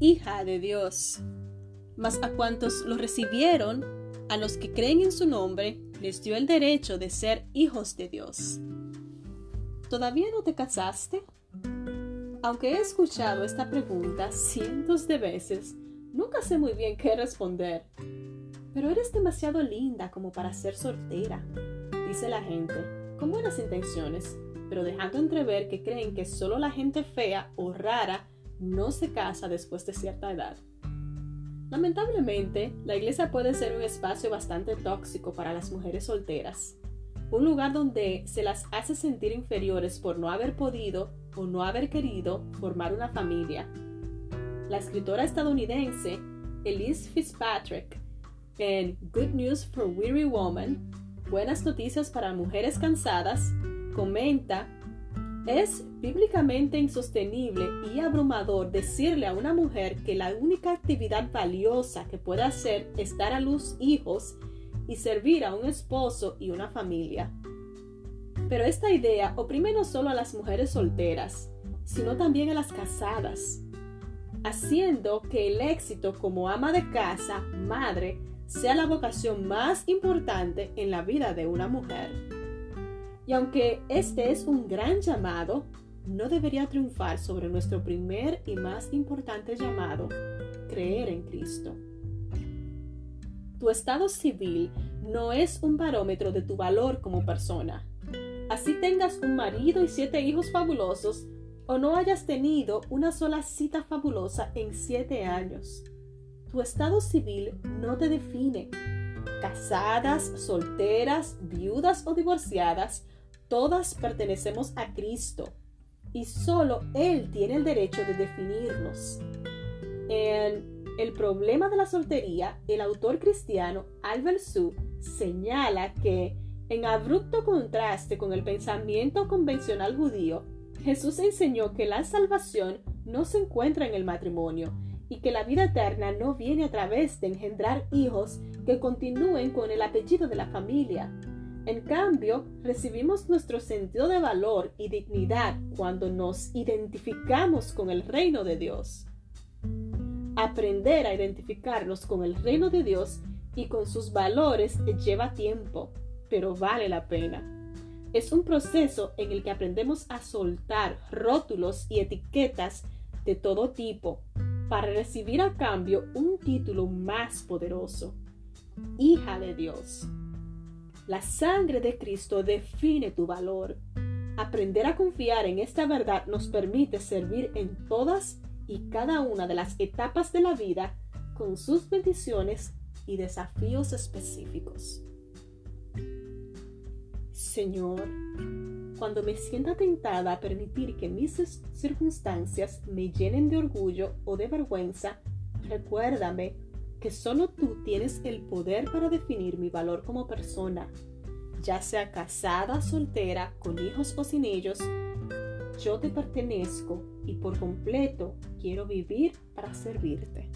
hija de Dios. Mas a cuantos lo recibieron, a los que creen en su nombre, les dio el derecho de ser hijos de Dios. ¿Todavía no te casaste? Aunque he escuchado esta pregunta cientos de veces, nunca sé muy bien qué responder. Pero eres demasiado linda como para ser soltera, dice la gente, con buenas intenciones, pero dejando entrever que creen que solo la gente fea o rara no se casa después de cierta edad. Lamentablemente, la iglesia puede ser un espacio bastante tóxico para las mujeres solteras, un lugar donde se las hace sentir inferiores por no haber podido o no haber querido formar una familia. La escritora estadounidense Elise Fitzpatrick en Good News for Weary Woman, Buenas Noticias para Mujeres Cansadas, comenta es bíblicamente insostenible y abrumador decirle a una mujer que la única actividad valiosa que puede hacer es dar a luz hijos y servir a un esposo y una familia. Pero esta idea oprime no solo a las mujeres solteras, sino también a las casadas, haciendo que el éxito como ama de casa, madre, sea la vocación más importante en la vida de una mujer. Y aunque este es un gran llamado, no debería triunfar sobre nuestro primer y más importante llamado, creer en Cristo. Tu estado civil no es un barómetro de tu valor como persona. Así tengas un marido y siete hijos fabulosos o no hayas tenido una sola cita fabulosa en siete años. Tu estado civil no te define. Casadas, solteras, viudas o divorciadas, Todas pertenecemos a Cristo y solo Él tiene el derecho de definirnos. En El problema de la soltería, el autor cristiano Albert Su señala que, en abrupto contraste con el pensamiento convencional judío, Jesús enseñó que la salvación no se encuentra en el matrimonio y que la vida eterna no viene a través de engendrar hijos que continúen con el apellido de la familia, en cambio, recibimos nuestro sentido de valor y dignidad cuando nos identificamos con el reino de Dios. Aprender a identificarnos con el reino de Dios y con sus valores lleva tiempo, pero vale la pena. Es un proceso en el que aprendemos a soltar rótulos y etiquetas de todo tipo para recibir a cambio un título más poderoso, hija de Dios. La sangre de Cristo define tu valor. Aprender a confiar en esta verdad nos permite servir en todas y cada una de las etapas de la vida con sus bendiciones y desafíos específicos. Señor, cuando me sienta tentada a permitir que mis circunstancias me llenen de orgullo o de vergüenza, recuérdame que solo tú tienes el poder para definir mi valor como persona, ya sea casada, soltera, con hijos o sin ellos. Yo te pertenezco y por completo quiero vivir para servirte.